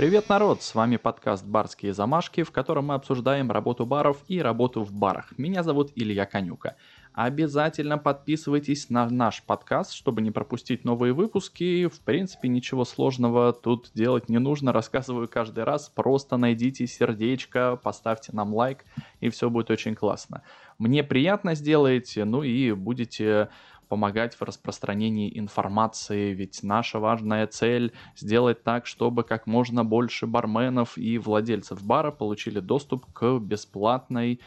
Привет, народ! С вами подкаст «Барские замашки», в котором мы обсуждаем работу баров и работу в барах. Меня зовут Илья Конюка. Обязательно подписывайтесь на наш подкаст, чтобы не пропустить новые выпуски. В принципе, ничего сложного тут делать не нужно. Рассказываю каждый раз. Просто найдите сердечко, поставьте нам лайк, и все будет очень классно. Мне приятно сделаете, ну и будете помогать в распространении информации, ведь наша важная цель сделать так, чтобы как можно больше барменов и владельцев бара получили доступ к бесплатной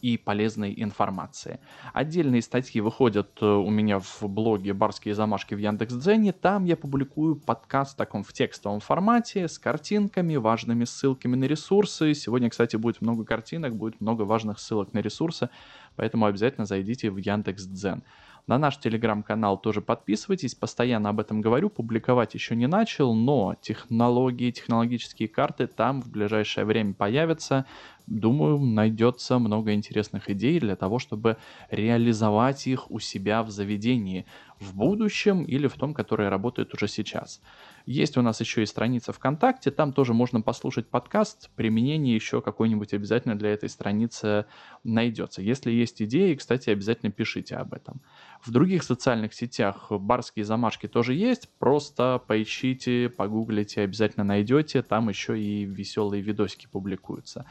и полезной информации. Отдельные статьи выходят э, у меня в блоге «Барские замашки» в Яндекс.Дзене. Там я публикую подкаст в таком в текстовом формате с картинками, важными ссылками на ресурсы. Сегодня, кстати, будет много картинок, будет много важных ссылок на ресурсы, поэтому обязательно зайдите в Яндекс.Дзен. На наш телеграм-канал тоже подписывайтесь, постоянно об этом говорю, публиковать еще не начал, но технологии, технологические карты там в ближайшее время появятся. Думаю, найдется много интересных идей для того, чтобы реализовать их у себя в заведении в будущем или в том, которое работает уже сейчас. Есть у нас еще и страница ВКонтакте, там тоже можно послушать подкаст, применение еще какой-нибудь обязательно для этой страницы найдется. Если есть идеи, кстати, обязательно пишите об этом. В других социальных сетях барские замашки тоже есть, просто поищите, погуглите, обязательно найдете, там еще и веселые видосики публикуются.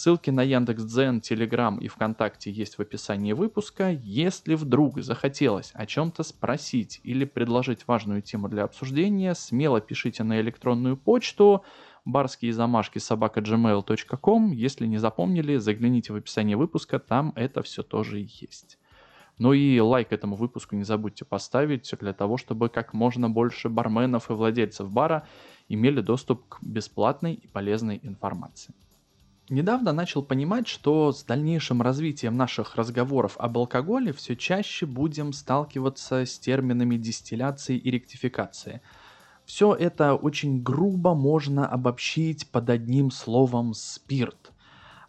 Ссылки на Яндекс.Дзен, Телеграм и ВКонтакте есть в описании выпуска. Если вдруг захотелось о чем-то спросить или предложить важную тему для обсуждения, смело пишите на электронную почту барские замашки собака gmail.com. Если не запомнили, загляните в описание выпуска, там это все тоже есть. Ну и лайк этому выпуску не забудьте поставить для того, чтобы как можно больше барменов и владельцев бара имели доступ к бесплатной и полезной информации. Недавно начал понимать, что с дальнейшим развитием наших разговоров об алкоголе все чаще будем сталкиваться с терминами дистилляции и ректификации – все это очень грубо можно обобщить под одним словом спирт.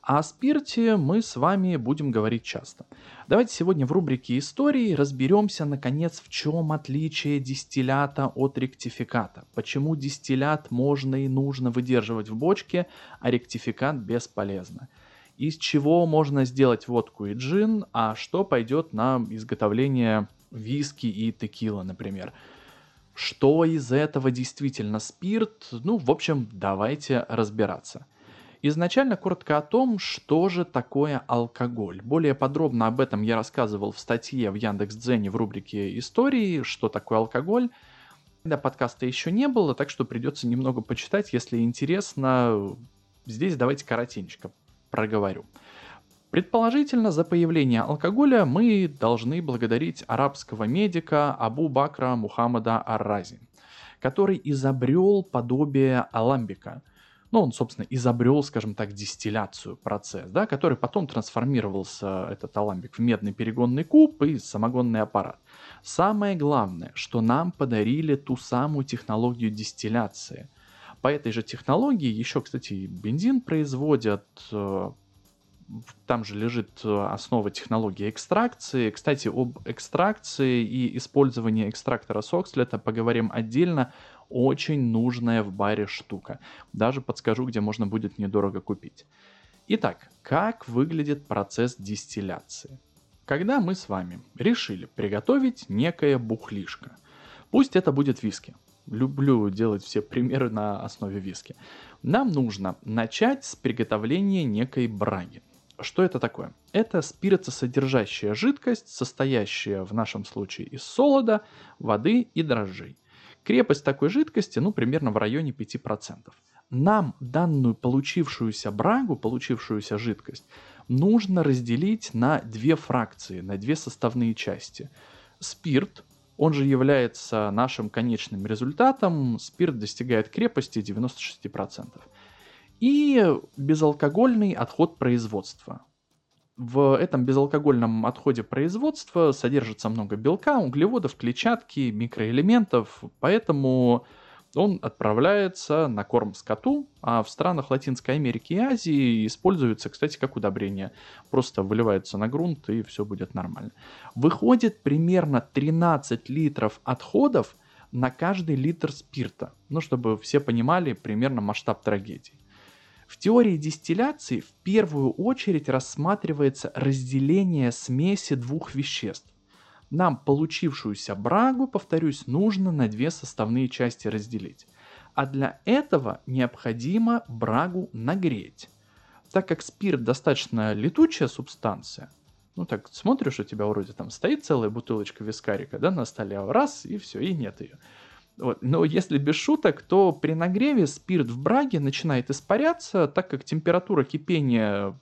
О спирте мы с вами будем говорить часто. Давайте сегодня в рубрике истории разберемся, наконец, в чем отличие дистиллята от ректификата. Почему дистиллят можно и нужно выдерживать в бочке, а ректификат бесполезно. Из чего можно сделать водку и джин, а что пойдет на изготовление виски и текила, например. Что из этого действительно спирт? Ну, в общем, давайте разбираться. Изначально коротко о том, что же такое алкоголь. Более подробно об этом я рассказывал в статье в Яндекс.Дзене в рубрике «Истории», что такое алкоголь. Да, подкаста еще не было, так что придется немного почитать. Если интересно, здесь давайте коротенько проговорю. Предположительно, за появление алкоголя мы должны благодарить арабского медика Абу Бакра Мухаммада Ар-Рази, который изобрел подобие аламбика. Ну, он, собственно, изобрел, скажем так, дистилляцию, процесс, да, который потом трансформировался, этот аламбик, в медный перегонный куб и самогонный аппарат. Самое главное, что нам подарили ту самую технологию дистилляции. По этой же технологии еще, кстати, бензин производят, э, там же лежит э, основа технологии экстракции. Кстати, об экстракции и использовании экстрактора Сокслета поговорим отдельно. Очень нужная в баре штука. Даже подскажу, где можно будет недорого купить. Итак, как выглядит процесс дистилляции? Когда мы с вами решили приготовить некое бухлишко, пусть это будет виски, люблю делать все примеры на основе виски. Нам нужно начать с приготовления некой браги. Что это такое? Это спиртосодержащая жидкость, состоящая в нашем случае из солода, воды и дрожжей. Крепость такой жидкости, ну, примерно в районе 5%. Нам данную получившуюся брагу, получившуюся жидкость, нужно разделить на две фракции, на две составные части. Спирт, он же является нашим конечным результатом, спирт достигает крепости 96% и безалкогольный отход производства. В этом безалкогольном отходе производства содержится много белка, углеводов, клетчатки, микроэлементов, поэтому он отправляется на корм скоту, а в странах Латинской Америки и Азии используется, кстати, как удобрение. Просто выливается на грунт и все будет нормально. Выходит примерно 13 литров отходов на каждый литр спирта. Ну, чтобы все понимали примерно масштаб трагедии. В теории дистилляции в первую очередь рассматривается разделение смеси двух веществ. Нам получившуюся брагу, повторюсь, нужно на две составные части разделить. А для этого необходимо брагу нагреть. Так как спирт достаточно летучая субстанция, ну так смотришь, у тебя вроде там стоит целая бутылочка вискарика, да, на столе, раз, и все, и нет ее. Вот. Но если без шуток, то при нагреве спирт в браге начинает испаряться, так как температура кипения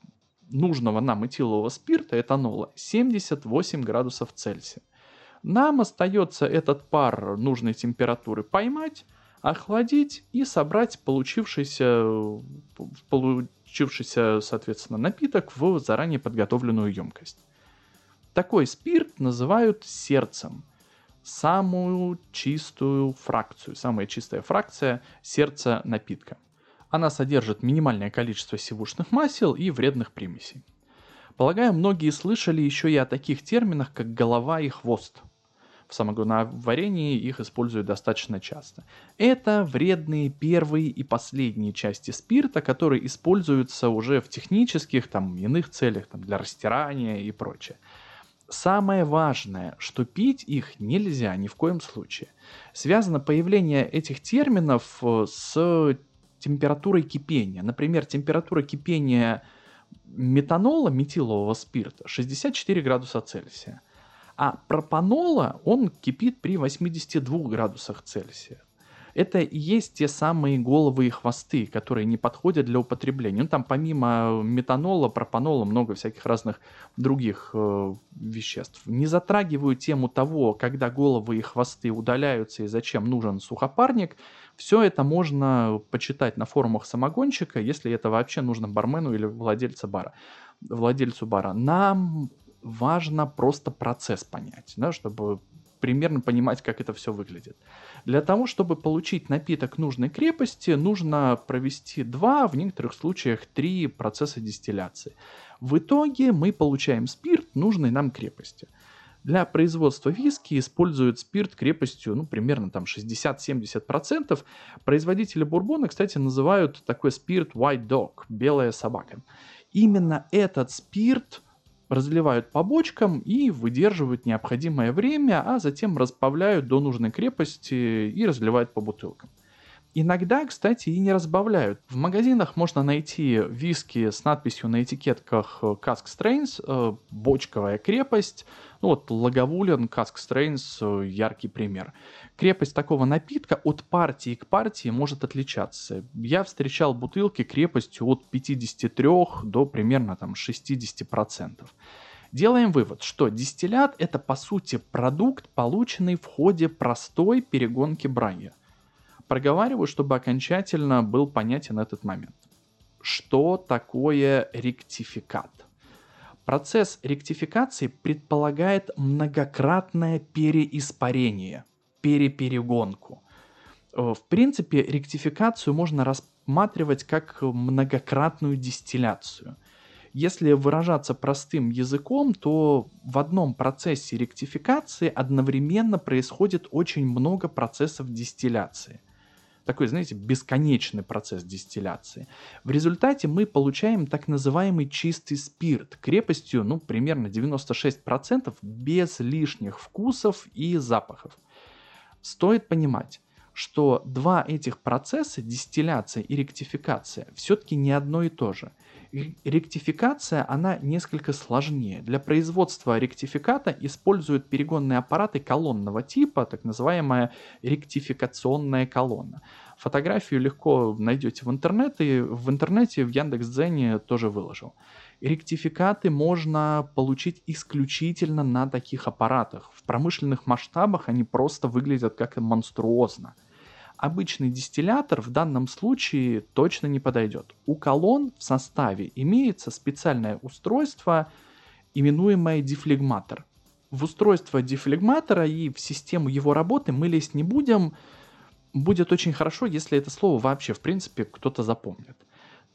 нужного нам этилового спирта, этанола, 78 градусов Цельсия. Нам остается этот пар нужной температуры поймать, охладить и собрать получившийся, получившийся, соответственно, напиток в заранее подготовленную емкость. Такой спирт называют сердцем. Самую чистую фракцию, самая чистая фракция сердца напитка. Она содержит минимальное количество сивушных масел и вредных примесей. Полагаю, многие слышали еще и о таких терминах, как голова и хвост – в самогоноварении их используют достаточно часто. Это вредные первые и последние части спирта, которые используются уже в технических, там, иных целях, там, для растирания и прочее. Самое важное, что пить их нельзя ни в коем случае. Связано появление этих терминов э, с температурой кипения. Например, температура кипения метанола, метилового спирта, 64 градуса Цельсия. А пропанола, он кипит при 82 градусах Цельсия. Это и есть те самые головы и хвосты, которые не подходят для употребления. Ну, там помимо метанола, пропанола, много всяких разных других э, веществ. Не затрагиваю тему того, когда головы и хвосты удаляются и зачем нужен сухопарник. Все это можно почитать на форумах самогонщика, если это вообще нужно бармену или владельцу бара. Владельцу бара. Нам важно просто процесс понять, да, чтобы примерно понимать, как это все выглядит. Для того, чтобы получить напиток нужной крепости, нужно провести два, в некоторых случаях три процесса дистилляции. В итоге мы получаем спирт нужной нам крепости. Для производства виски используют спирт крепостью ну, примерно там 60-70%. Производители бурбона, кстати, называют такой спирт white dog, белая собака. Именно этот спирт разливают по бочкам и выдерживают необходимое время, а затем разбавляют до нужной крепости и разливают по бутылкам. Иногда, кстати, и не разбавляют. В магазинах можно найти виски с надписью на этикетках Cask Strains, э, бочковая крепость. Ну вот Лаговулин, Cask Strains, э, яркий пример. Крепость такого напитка от партии к партии может отличаться. Я встречал бутылки крепостью от 53 до примерно там 60%. Делаем вывод, что дистиллят это по сути продукт, полученный в ходе простой перегонки браги. Проговариваю, чтобы окончательно был понятен этот момент. Что такое ректификат? Процесс ректификации предполагает многократное переиспарение, переперегонку. Э, в принципе, ректификацию можно рассматривать как многократную дистилляцию. Если выражаться простым языком, то в одном процессе ректификации одновременно происходит очень много процессов дистилляции такой, знаете, бесконечный процесс дистилляции. В результате мы получаем так называемый чистый спирт крепостью, ну, примерно 96% без лишних вкусов и запахов. Стоит понимать, что два этих процесса, дистилляция и ректификация, все-таки не одно и то же. Ректификация, она несколько сложнее. Для производства ректификата используют перегонные аппараты колонного типа, так называемая ректификационная колонна. Фотографию легко найдете в интернете, в интернете в Яндекс.Дзене тоже выложил. Ректификаты можно получить исключительно на таких аппаратах. В промышленных масштабах они просто выглядят как монструозно обычный дистиллятор в данном случае точно не подойдет. У колонн в составе имеется специальное устройство, именуемое дефлегматор. В устройство дефлегматора и в систему его работы мы лезть не будем. Будет очень хорошо, если это слово вообще, в принципе, кто-то запомнит.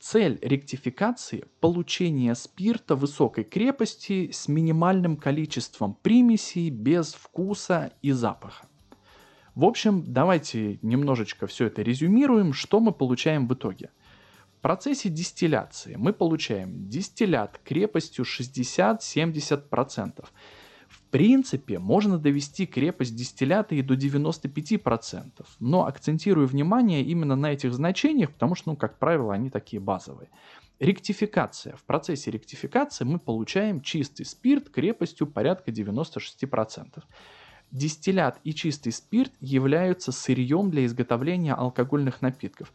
Цель ректификации – получение спирта высокой крепости с минимальным количеством примесей без вкуса и запаха. В общем, давайте немножечко все это резюмируем, что мы получаем в итоге. В процессе дистилляции мы получаем дистиллят крепостью 60-70%. В принципе, можно довести крепость дистиллята и до 95%, но акцентирую внимание именно на этих значениях, потому что, ну, как правило, они такие базовые. Ректификация. В процессе ректификации мы получаем чистый спирт крепостью порядка 96%. Дистиллят и чистый спирт являются сырьем для изготовления алкогольных напитков.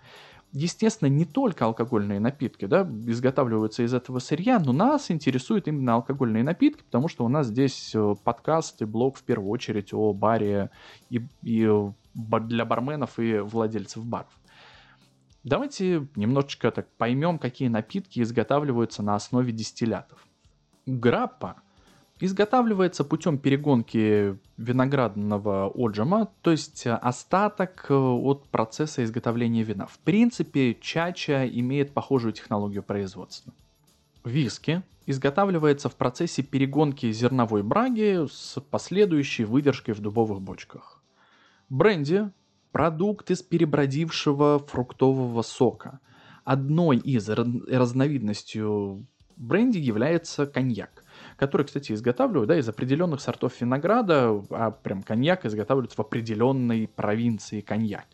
Естественно, не только алкогольные напитки да, изготавливаются из этого сырья, но нас интересуют именно алкогольные напитки, потому что у нас здесь э, подкаст и блог в первую очередь о баре и, и для барменов и владельцев баров. Давайте немножечко так поймем, какие напитки изготавливаются на основе дистиллятов. Граппа изготавливается путем перегонки виноградного отжима, то есть остаток э, от процесса изготовления вина. В принципе, чача имеет похожую технологию производства. Виски изготавливается в процессе перегонки зерновой браги с последующей выдержкой в дубовых бочках. Бренди Продукт из перебродившего фруктового сока. Одной из разновидностей бренди является коньяк, который, кстати, изготавливают да, из определенных сортов винограда, а прям коньяк изготавливают в определенной провинции коньяк.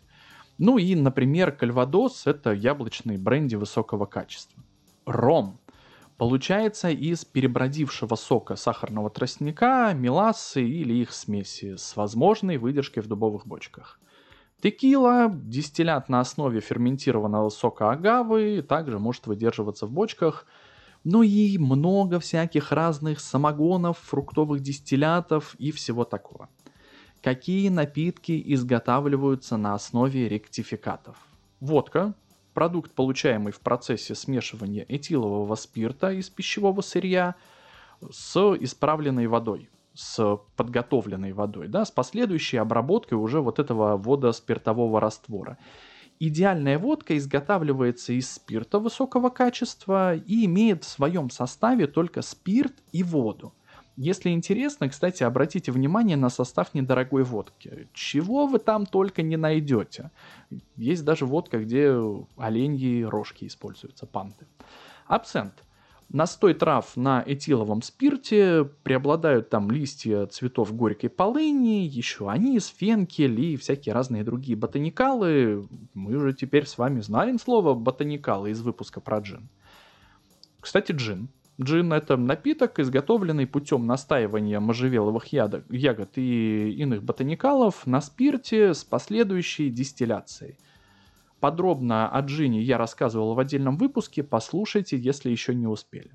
Ну и, например, кальвадос – это яблочный бренди высокого качества. Ром получается из перебродившего сока сахарного тростника, мелассы или их смеси с возможной выдержкой в дубовых бочках. Текила, дистиллят на основе ферментированного сока агавы, также может выдерживаться в бочках. Ну и много всяких разных самогонов, фруктовых дистиллятов и всего такого. Какие напитки изготавливаются на основе ректификатов? Водка, продукт, получаемый в процессе смешивания этилового спирта из пищевого сырья с исправленной водой с подготовленной водой, да, с последующей обработкой уже вот этого водоспиртового раствора. Идеальная водка изготавливается из спирта высокого качества и имеет в своем составе только спирт и воду. Если интересно, кстати, обратите внимание на состав недорогой водки. Чего вы там только не найдете. Есть даже водка, где оленьи рожки используются, панты. Абсент. Настой трав на этиловом спирте, преобладают там листья цветов горькой полыни, еще анис, фенкель и всякие разные другие ботаникалы. Мы же теперь с вами знаем слово ботаникалы из выпуска про джин. Кстати, джин. Джин – это напиток, изготовленный путем настаивания можжевеловых ягод и иных ботаникалов на спирте с последующей дистилляцией – Подробно о джине я рассказывал в отдельном выпуске, послушайте, если еще не успели.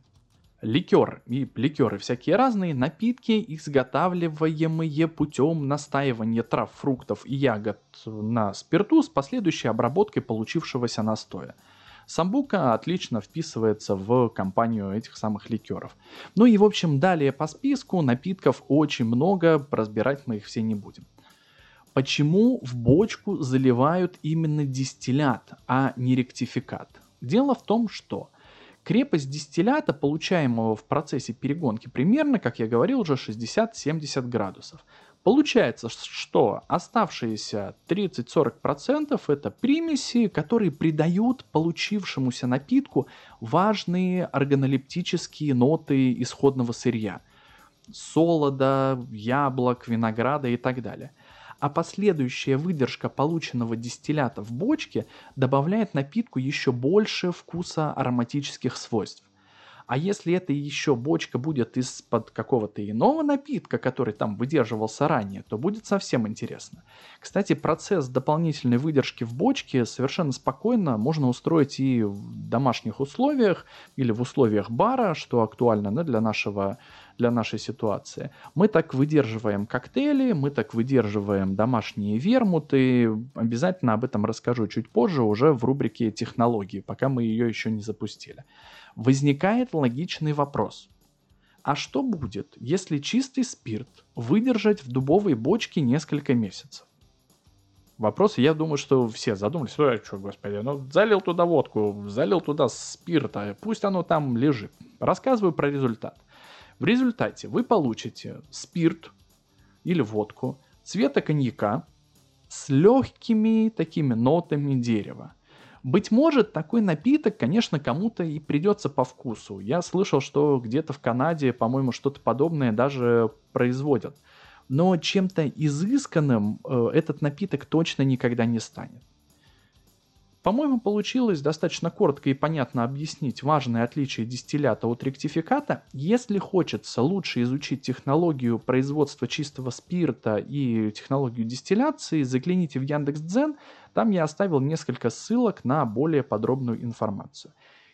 Ликер и ликеры всякие разные, напитки, изготавливаемые путем настаивания трав, фруктов и ягод на спирту с последующей обработкой получившегося настоя. Самбука отлично вписывается в компанию этих самых ликеров. Ну и в общем далее по списку напитков очень много, разбирать мы их все не будем. Почему в бочку заливают именно дистиллят, а не ректификат? Дело в том, что крепость дистиллята, получаемого в процессе перегонки, примерно, как я говорил, уже 60-70 градусов. Получается, что оставшиеся 30-40% это примеси, которые придают получившемуся напитку важные органолептические ноты исходного сырья. Солода, яблок, винограда и так далее а последующая выдержка полученного дистиллята в бочке добавляет напитку еще больше вкуса ароматических свойств. А если эта еще бочка будет из-под какого-то иного напитка, который там выдерживался ранее, то будет совсем интересно. Кстати, процесс дополнительной выдержки в бочке совершенно спокойно можно устроить и в домашних условиях или в условиях бара, что актуально да, для, нашего, для нашей ситуации. Мы так выдерживаем коктейли, мы так выдерживаем домашние вермуты. Обязательно об этом расскажу чуть позже уже в рубрике технологии, пока мы ее еще не запустили возникает логичный вопрос. А что будет, если чистый спирт выдержать в дубовой бочке несколько месяцев? Вопрос, я думаю, что все задумались, ой, что, господи, ну залил туда водку, залил туда спирта, пусть оно там лежит. Рассказываю про результат. В результате вы получите спирт или водку цвета коньяка, с легкими такими нотами дерева. Быть может, такой напиток, конечно, кому-то и придется по вкусу. Я слышал, что где-то в Канаде, по-моему, что-то подобное даже производят. Но чем-то изысканным э, этот напиток точно никогда не станет. По-моему, получилось достаточно коротко и понятно объяснить важные отличия дистиллята от ректификата. Если хочется лучше изучить технологию производства чистого спирта и технологию дистилляции, загляните в Яндекс.Дзен, там я оставил несколько ссылок на более подробную информацию.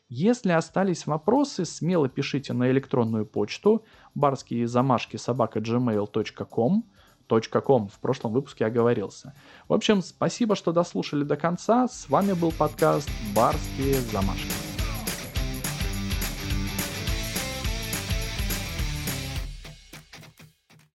Если остались вопросы, смело пишите на электронную почту барские замашки собака gmail.com .com. В прошлом выпуске оговорился. В общем, спасибо, что дослушали до конца. С вами был подкаст «Барские замашки».